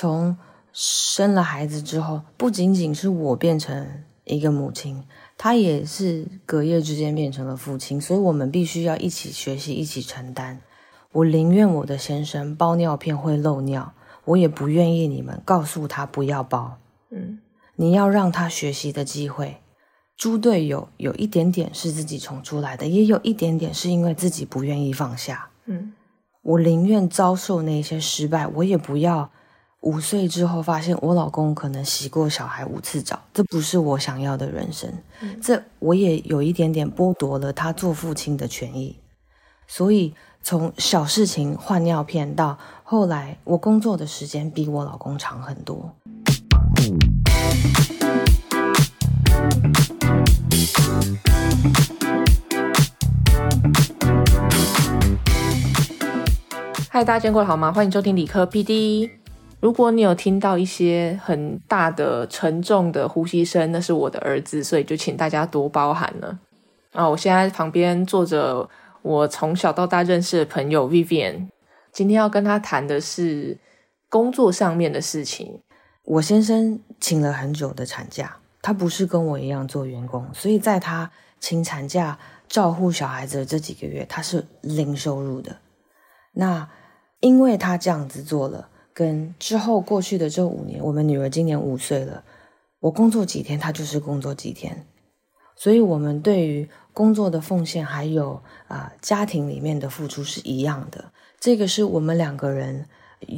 从生了孩子之后，不仅仅是我变成一个母亲，他也是隔夜之间变成了父亲，所以我们必须要一起学习，一起承担。我宁愿我的先生包尿片会漏尿，我也不愿意你们告诉他不要包。嗯，你要让他学习的机会。猪队友有一点点是自己宠出来的，也有一点点是因为自己不愿意放下。嗯，我宁愿遭受那些失败，我也不要五岁之后发现我老公可能洗过小孩五次澡，这不是我想要的人生。这我也有一点点剥夺了他做父亲的权益。所以从小事情换尿片到后来，我工作的时间比我老公长很多。嗨，大家见过好吗？欢迎收听理科 PD。如果你有听到一些很大的、沉重的呼吸声，那是我的儿子，所以就请大家多包涵了。啊，我现在旁边坐着我从小到大认识的朋友 Vivian，今天要跟他谈的是工作上面的事情。我先生请了很久的产假，他不是跟我一样做员工，所以在他请产假照顾小孩子这几个月，他是零收入的。那因为他这样子做了，跟之后过去的这五年，我们女儿今年五岁了，我工作几天，她就是工作几天，所以我们对于工作的奉献还有啊家庭里面的付出是一样的。这个是我们两个人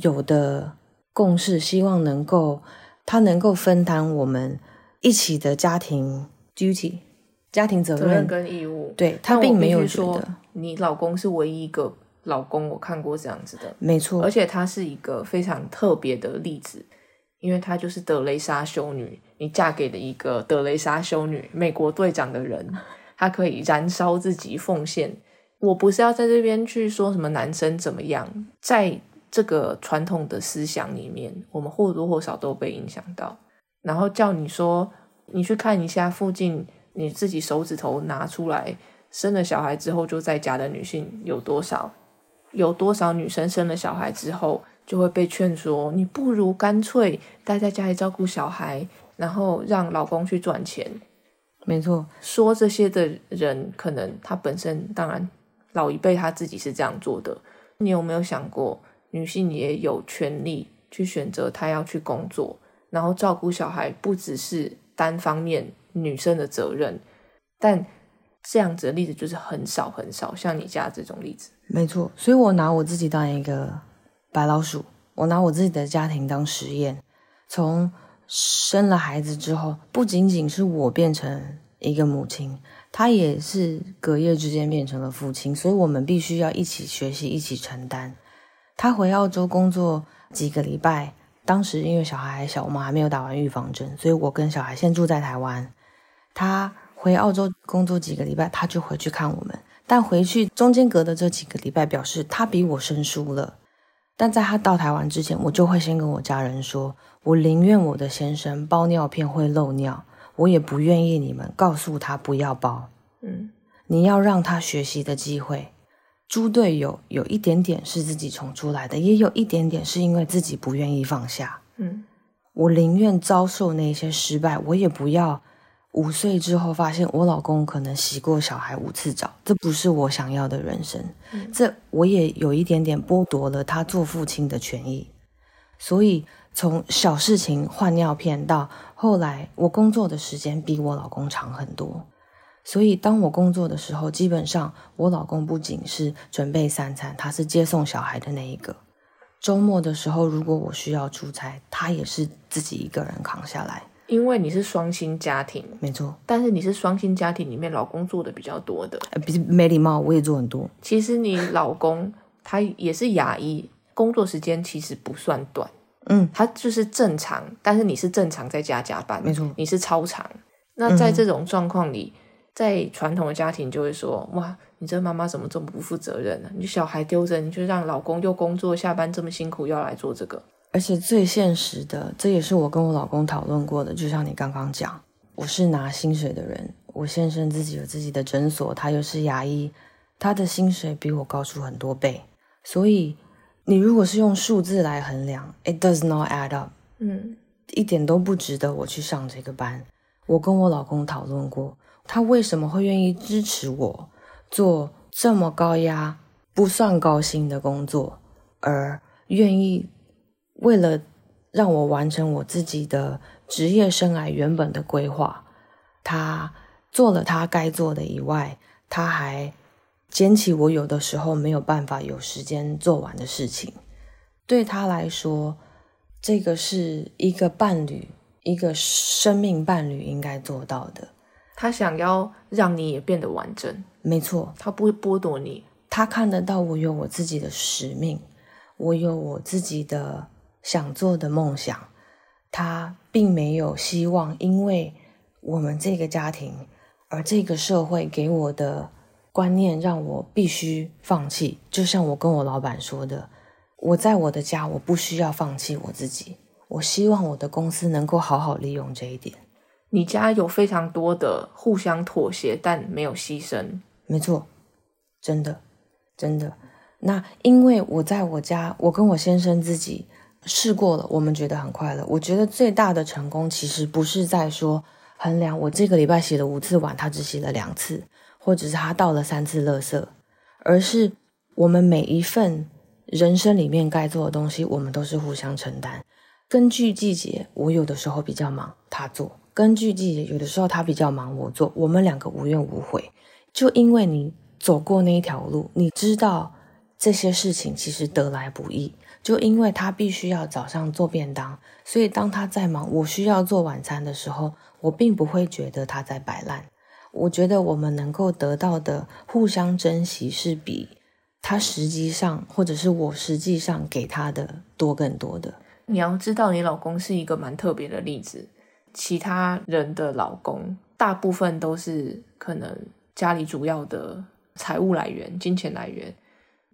有的共识，希望能够他能够分担我们一起的家庭 duty、家庭责任。跟义务，对他并没有说，你老公是唯一一个老公我看过这样子的，没错而，且她是一个非常特别的例子，因为她就是德雷莎修女，你嫁给了一个德雷莎修女，美国队长的人，她可以燃烧自己奉献。我不是要在这边去说什么男生怎么样，在这个传统的思想里面，我们或多或少都被影响到。然后叫你说，你去看一下附近你自己手指头拿出来，生了小孩之后就在家的女性有多少？有多少女生生了小孩之后就会被劝说，你不如干脆待在家里照顾小孩，然后让老公去赚钱。没错，说这些的人，可能他本身当然老一辈他自己是这样做的。你有没有想过，女性也有权利去选择她要去工作，然后照顾小孩，不只是单方面女生的责任，但这样子的例子就是很少很少，像你家这种例子。没错，所以我拿我自己当一个白老鼠，我拿我自己的家庭当实验。从生了孩子之后，不仅仅是我变成一个母亲，他也是隔夜之间变成了父亲，所以我们必须要一起学习，一起承担。他回澳洲工作几个礼拜，当时因为小孩还小，我们还没有打完预防针，所以我跟小孩先住在台湾。他回澳洲工作几个礼拜，他就回去看我们。但回去中间隔的这几个礼拜，表示他比我生疏了。但在他到台湾之前，我就会先跟我家人说，我宁愿我的先生包尿片会漏尿，我也不愿意你们告诉他不要包。嗯，你要让他学习的机会。猪队友有一点点是自己宠出来的，也有一点点是因为自己不愿意放下。嗯，我宁愿遭受那些失败，我也不要五岁之后发现我老公可能洗过小孩五次澡，这不是我想要的人生。这我也有一点点剥夺了他做父亲的权益。所以从小事情换尿片到后来，我工作的时间比我老公长很多。所以当我工作的时候，基本上我老公不仅是准备三餐，他是接送小孩的那一个。周末的时候，如果我需要出差，他也是自己一个人扛下来。因为你是双薪家庭，没错，但是你是双薪家庭里面老公做的比较多的。呃，比没礼貌，我也做很多。其实你老公他也是牙医，工作时间其实不算短，嗯，他就是正常，但是你是正常在家加班，没错你是超长。那在这种状况里，在传统的家庭就会说：哇，你这妈妈怎么这么不负责任呢、你小孩丢着，你就让老公又工作下班这么辛苦，要来做这个。而且最现实的，这也是我跟我老公讨论过的。就像你刚刚讲，我是拿薪水的人，我先生自己有自己的诊所，他又是牙医，他的薪水比我高出很多倍。所以你如果是用数字来衡量，it does not add up，嗯，一点都不值得我去上这个班。我跟我老公讨论过，他为什么会愿意支持我做这么高压、不算高薪的工作，而愿意为了让我完成我自己的职业生涯原本的规划，他做了他该做的以外，他还。捡起我有的时候没有办法有时间做完的事情，对他来说，这个是一个伴侣，一个生命伴侣应该做到的。他想要让你也变得完整，没错，他不会剥夺你。他看得到我有我自己的使命，我有我自己的想做的梦想。他并没有希望，因为我们这个家庭，而这个社会给我的。观念让我必须放弃，就像我跟我老板说的，我在我的家，我不需要放弃我自己。我希望我的公司能够好好利用这一点。你家有非常多的互相妥协，但没有牺牲。没错，真的，真的。那因为我在我家，我跟我先生自己试过了，我们觉得很快乐。我觉得最大的成功，其实不是在说衡量我这个礼拜洗了五次碗，他只洗了两次。或者是他倒了三次垃圾，而是我们每一份人生里面该做的东西，我们都是互相承担。根据季节，我有的时候比较忙，他做；根据季节，有的时候他比较忙，我做。我们两个无怨无悔，就因为你走过那一条路，你知道这些事情其实得来不易。就因为他必须要早上做便当，所以当他在忙，我需要做晚餐的时候，我并不会觉得他在摆烂。我觉得我们能够得到的互相珍惜，是比他实际上或者是我实际上给他的多更多的。你要知道，你老公是一个蛮特别的例子。其他人的老公，大部分都是可能家里主要的财务来源、金钱来源，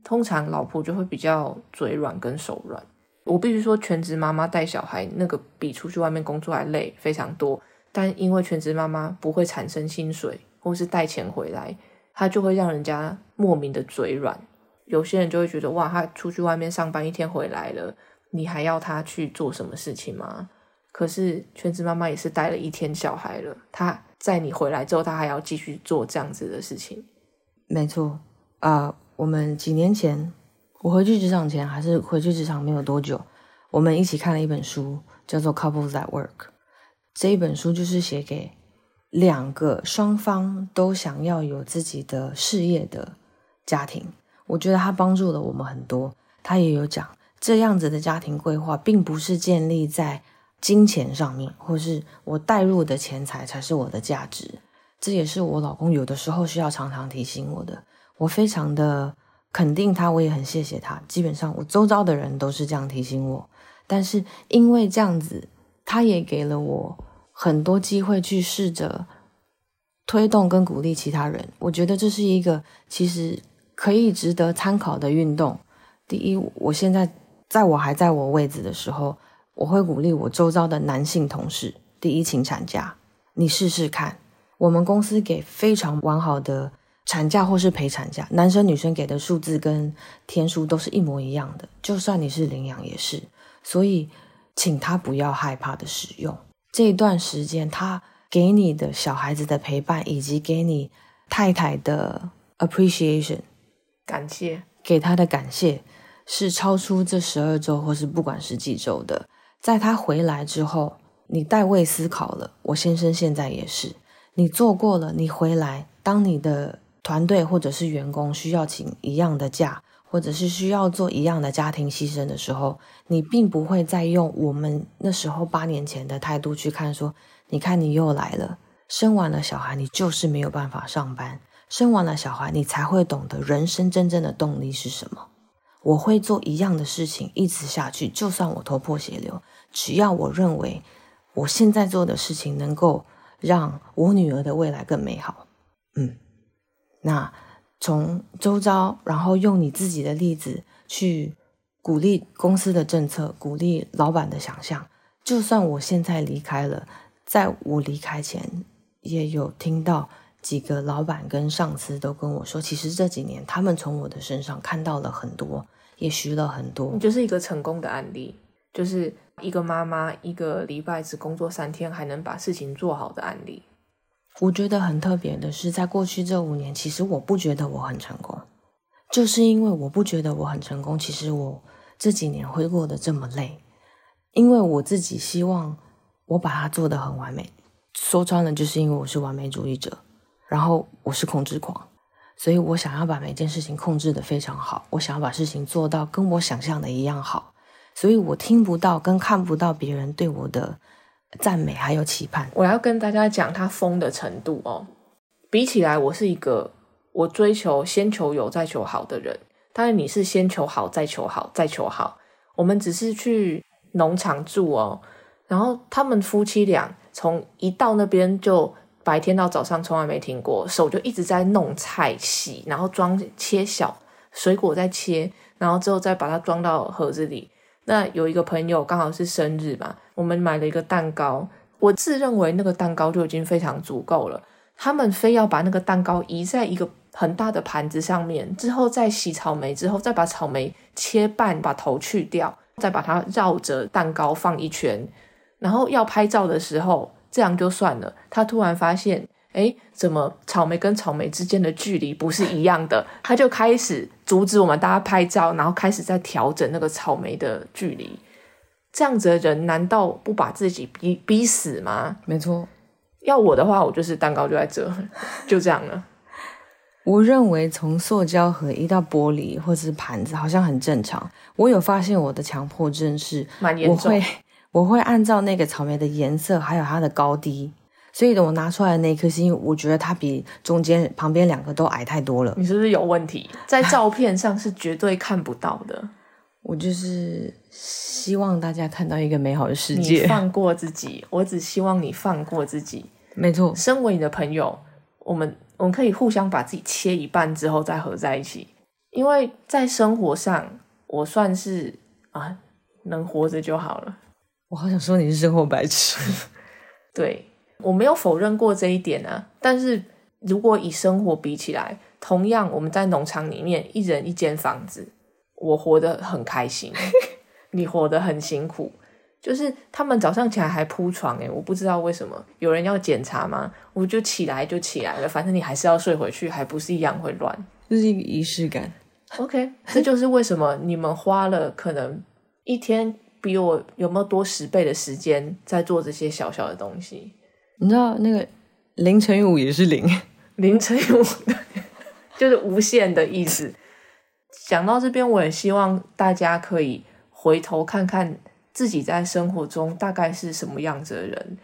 通常老婆就会比较嘴软跟手软。我必须说，全职妈妈带小孩，那个比出去外面工作还累非常多。但因为全职妈妈不会产生薪水，或是带钱回来，她就会让人家莫名的嘴软。有些人就会觉得，哇，她出去外面上班一天回来了，你还要她去做什么事情吗？可是全职妈妈也是带了一天小孩了，她在你回来之后，她还要继续做这样子的事情。没错啊，我们几年前我回去职场前，还是回去职场没有多久，我们一起看了一本书，叫做《Couples at Work》。这一本书就是写给两个双方都想要有自己的事业的家庭。我觉得它帮助了我们很多。他也有讲，这样子的家庭规划，并不是建立在金钱上面，或是我带入的钱财才是我的价值。这也是我老公有的时候需要常常提醒我的。我非常的肯定他，我也很谢谢他。基本上我周遭的人都是这样提醒我，但是因为这样子，他也给了我。很多机会去试着推动跟鼓励其他人，我觉得这是一个其实可以值得参考的运动。第一，我现在在我还在我位置的时候，我会鼓励我周遭的男性同事：第一，请产假，你试试看。我们公司给非常完好的产假或是陪产假，男生女生给的数字跟天数都是一模一样的，就算你是领养也是。所以，请他不要害怕的使用。这一段时间，他给你的小孩子的陪伴，以及给你太太的 appreciation 感谢，给他的感谢，是超出这十二周或是不管是几周的。在他回来之后，你代位思考了。我先生现在也是，你做过了，你回来，当你的团队或者是员工需要请一样的假。或者是需要做一样的家庭牺牲的时候，你并不会再用我们那时候八年前的态度去看，说，你看你又来了，生完了小孩，你就是没有办法上班，生完了小孩，你才会懂得人生真正的动力是什么。我会做一样的事情，一直下去，就算我头破血流，只要我认为我现在做的事情能够让我女儿的未来更美好，嗯，那。从周遭，然后用你自己的例子去鼓励公司的政策，鼓励老板的想象。就算我现在离开了，在我离开前，也有听到几个老板跟上司都跟我说，其实这几年他们从我的身上看到了很多也学了很多。就是一个成功的案例，就是一个妈妈一个礼拜只工作三天还能把事情做好的案例。我觉得很特别的是，在过去这五年，其实我不觉得我很成功，就是因为我不觉得我很成功。其实我这几年会过得这么累，因为我自己希望我把它做得很完美。说穿了，就是因为我是完美主义者，然后我是控制狂，所以我想要把每件事情控制得非常好，我想要把事情做到跟我想象的一样好，所以我听不到跟看不到别人对我的赞美还有期盼。我要跟大家讲他疯的程度哦。比起来，我是一个我追求先求有再求好的人，但是你是先求好再求好再求好。我们只是去农场住哦，然后他们夫妻俩从一到那边就白天到早上从来没停过，手就一直在弄菜洗，然后装切小水果再切，然后之后再把它装到盒子里。那有一个朋友刚好是生日嘛，我们买了一个蛋糕，我自认为那个蛋糕就已经非常足够了。他们非要把那个蛋糕移在一个很大的盘子上面，之后再洗草莓，之后再把草莓切半，把头去掉，再把它绕着蛋糕放一圈。然后要拍照的时候，这样就算了。他突然发现，哎，怎么草莓跟草莓之间的距离不是一样的？他就开始阻止我们大家拍照，然后开始在调整那个草莓的距离。这样子的人，难道不把自己逼逼死吗？没错，要我的话，我就是蛋糕就在这，就这样了。我认为从塑胶盒移到玻璃或者是盘子好像很正常。我有发现我的强迫症是，蛮严重我会 我会按照那个草莓的颜色还有它的高低，所以呢，我拿出来的那一颗是因为我觉得它比中间旁边两个都矮太多了。你是不是有问题？在照片上是绝对看不到的。我就是希望大家看到一个美好的世你界。放过自己，我只希望你放过自己。没错，身为你的朋友，我们我们可以互相把自己切一半之后再合在一起，因为在生活上，我算是啊能活着就好了。我好想说你是生活白痴。对我没有否认过这一点啊，但是如果以生活比起来，同样我们在农场里面一人一间房子，我活得很开心，你活得很辛苦。就是他们早上起来还铺床诶，我不知道为什么有人要检查吗？我就起来就起来了，反正你还是要睡回去，还不是一样会乱。这是一个仪式感。OK，这就是为什么你们花了可能一天比我有没有多十倍的时间在做这些小小的东西。你知道那个零乘以五也是零，零乘以五，就是无限的意思。讲到这边，我也希望大家可以回头看看自己在生活中大概是什么样子的人。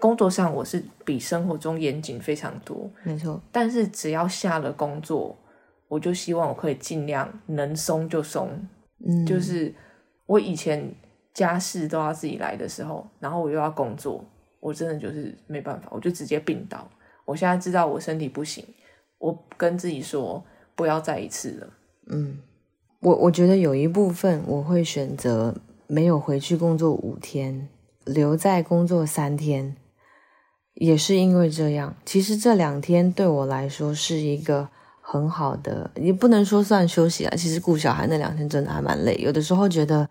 工作上我是比生活中严谨非常多，没错，但是只要下了工作，我就希望我可以尽量能松就松。嗯，就是我以前家事都要自己来的时候，然后我又要工作，我真的就是没办法，我就直接病倒。我现在知道我身体不行，我跟自己说不要再一次了。嗯，我我觉得有一部分我会选择没有回去工作五天，留在工作三天，也是因为这样。其实这两天对我来说是一个很好的，也不能说算休息啊。其实顾小孩那两天真的还蛮累，有的时候觉得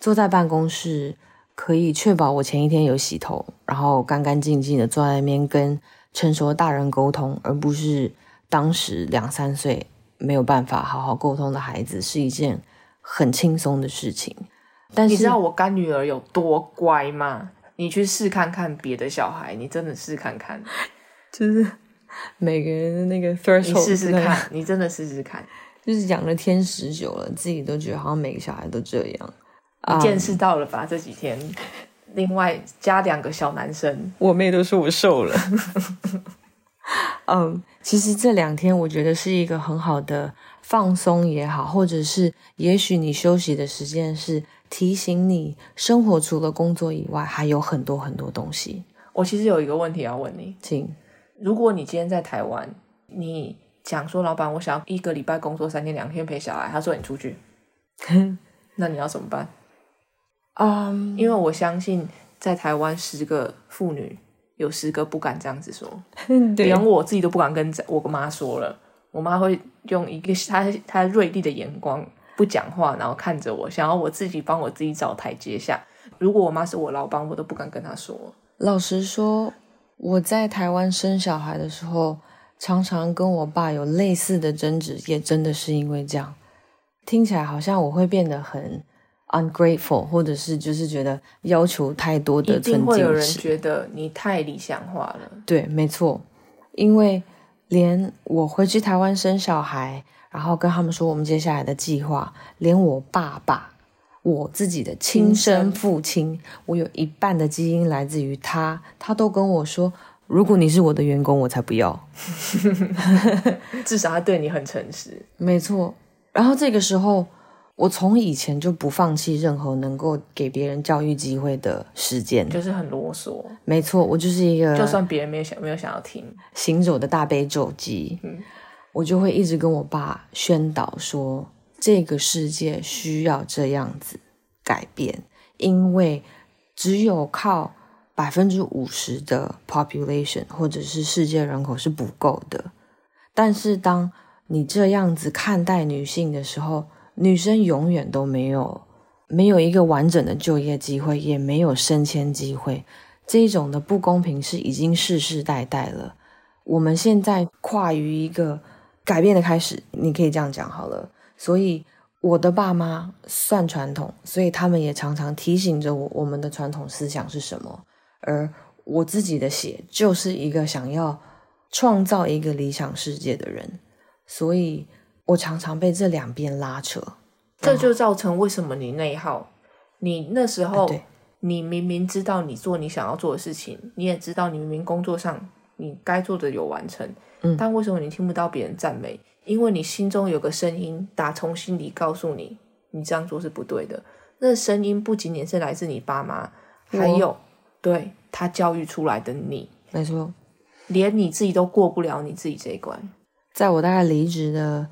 坐在办公室可以确保我前一天有洗头，然后干干净净的坐在那边跟成熟的大人沟通，而不是当时两三岁没有办法好好沟通的孩子，是一件很轻松的事情。但是你知道我干女儿有多乖吗？你去试看看别的小孩，你真的试看看，就是每个人的那个你 threshold，试试看，你真的试试看，就是养了天使久了，自己都觉得好像每个小孩都这样。你见识到了吧？这几天，另外加两个小男生，我妹都说我瘦了。嗯，其实这两天我觉得是一个很好的放松也好，或者是也许你休息的时间是提醒你，生活除了工作以外还有很多很多东西。我其实有一个问题要问你：请如果你今天在台湾，你讲说老板，我想要一个礼拜工作三天两天陪小孩，他说你出去，那你要怎么办？嗯，因为我相信在台湾十个妇女有十个不敢这样子说，连我自己都不敢跟我妈说了。我妈会用一个她她锐利的眼光不讲话，然后看着我，想要我自己帮我自己找台阶下。如果我妈是我老板，我都不敢跟她说。老实说，我在台湾生小孩的时候，常常跟我爸有类似的争执，也真的是因为这样。听起来好像我会变得很 ungrateful，或者是就是觉得要求太多的一定尊会有人觉得你太理想化了。对，没错，因为连我回去台湾生小孩，然后跟他们说我们接下来的计划，连我爸爸，我自己的亲生父亲，我有一半的基因来自于他，他都跟我说，如果你是我的员工，我才不要。至少他对你很诚实。没错，然后这个时候，我从以前就不放弃任何能够给别人教育机会的时间。就是很啰嗦，没错，我就是一个就算别人没有想没有想要听，行走的大悲咒机，嗯我就会一直跟我爸宣导说，这个世界需要这样子改变，因为只有靠百分之五十的 population 或者是世界人口是不够的。但是当你这样子看待女性的时候，女生永远都没有没有一个完整的就业机会，也没有升迁机会。这种的不公平是已经世世代代了。我们现在跨于一个改变的开始，你可以这样讲好了。所以我的爸妈算传统，所以他们也常常提醒着我，我们的传统思想是什么。而我自己的血就是一个想要创造一个理想世界的人，所以我常常被这两边拉扯。这就造成为什么你内耗。你那时候，对你明明知道你做你想要做的事情，你也知道你明明工作上你该做的有完成，嗯但为什么你听不到别人赞美？因为你心中有个声音打从心里告诉你，你这样做是不对的。那声音不仅仅是来自你爸妈，还有对他教育出来的你，没错，连你自己都过不了你自己这一关。在我大概离职的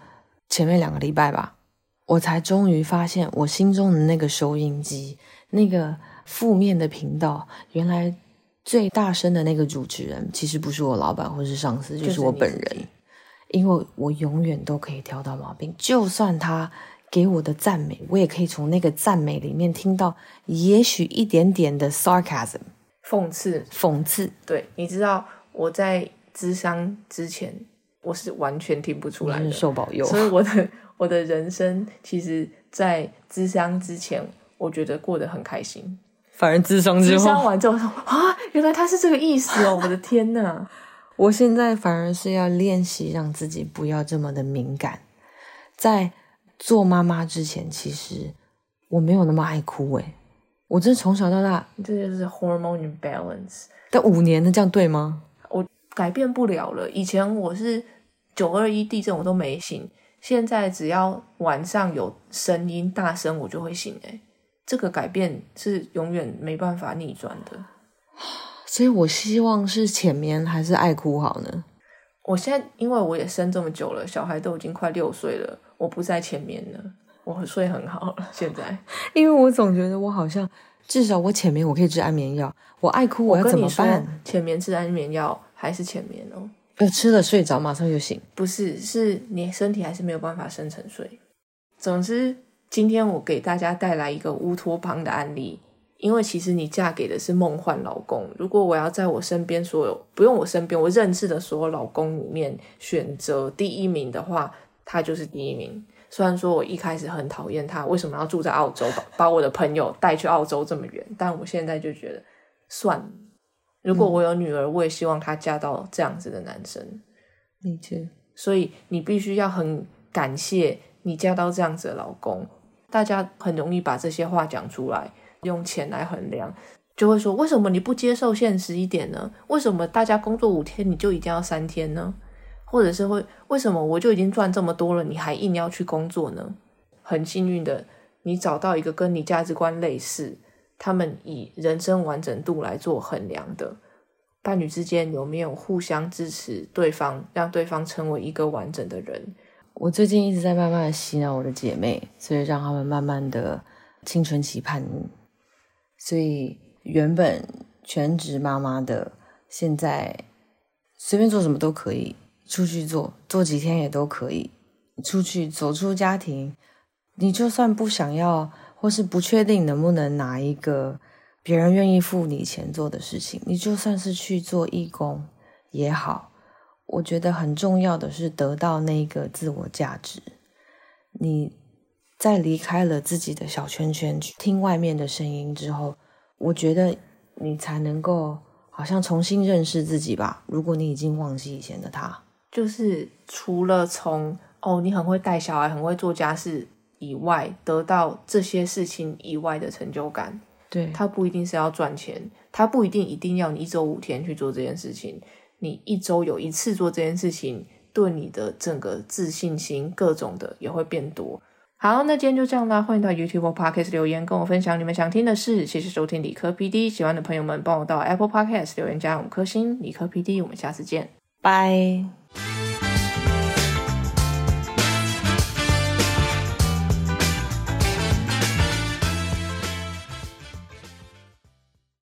前面两个礼拜吧，我才终于发现我心中的那个收音机，那个负面的频道，原来最大声的那个主持人，其实不是我老板或是上司，就是我本人。因为我永远都可以挑到毛病，就算他给我的赞美，我也可以从那个赞美里面听到也许一点点的 sarcasm 讽刺讽刺。对，你知道我在智商之前，我是完全听不出来真的，是受保佑，所以我的 我的人生，其实，在智商之前，我觉得过得很开心。反而智商之智商后，完之后说啊，原来他是这个意思哦！我的天呐，我现在反而是要练习让自己不要这么的敏感。在做妈妈之前，其实我没有那么爱哭诶，我真的从小到大，这就是 hormone imbalance，但五年的这样对吗？改变不了了。以前我是九二一地震我都没醒，现在只要晚上有声音大声，我就会醒、欸。这个改变是永远没办法逆转的。所以我希望是浅眠还是爱哭好呢？我现在因为我也生这么久了，小孩都已经快六岁了，我不在前面了，我睡很好了。现在 因为我总觉得我好像至少我浅眠我可以吃安眠药，我爱哭我要怎么办？，前面吃安眠药还是前面哦，呃，吃了睡着马上就醒。不是，是你身体还是没有办法深沉睡。总之，今天我给大家带来一个乌托邦的案例，因为其实你嫁给的是梦幻老公。如果我要在我身边所有不用我身边我认识的所有老公里面选择第一名的话，他就是第一名。虽然说我一开始很讨厌他，为什么要住在澳洲，把把我的朋友带去澳洲这么远，但我现在就觉得算了。如果我有女儿，我也希望她嫁到这样子的男生。理解。所以你必须要很感谢你嫁到这样子的老公。大家很容易把这些话讲出来，用钱来衡量，就会说为什么你不接受现实一点呢？为什么大家工作五天你就一定要三天呢？或者是会为什么我就已经赚这么多了，你还硬要去工作呢？很幸运的，你找到一个跟你价值观类似，他们以人生完整度来做衡量的。伴侣之间有没有互相支持对方，让对方成为一个完整的人？我最近一直在慢慢的洗脑我的姐妹，所以让她们慢慢的青春期叛逆。所以原本全职妈妈的，现在随便做什么都可以，出去做，做几天也都可以，出去走出家庭，你就算不想要，或是不确定能不能拿一个别人愿意付你钱做的事情，你就算是去做义工也好，我觉得很重要的是得到那个自我价值。你在离开了自己的小圈圈，去听外面的声音之后，我觉得你才能够好像重新认识自己吧。如果你已经忘记以前的他，就是除了从哦，你很会带小孩，很会做家事以外，得到这些事情以外的成就感。对，它不一定是要赚钱，它不一定一定要你一周五天去做这件事情，你一周有一次做这件事情，对你的整个自信心各种的也会变多。好，那今天就这样啦，欢迎到 YouTube Podcast 留言跟我分享你们想听的事。谢谢收听理科 PD，喜欢的朋友们帮我到 Apple Podcast 留言加五颗星。理科 PD，我们下次见，拜。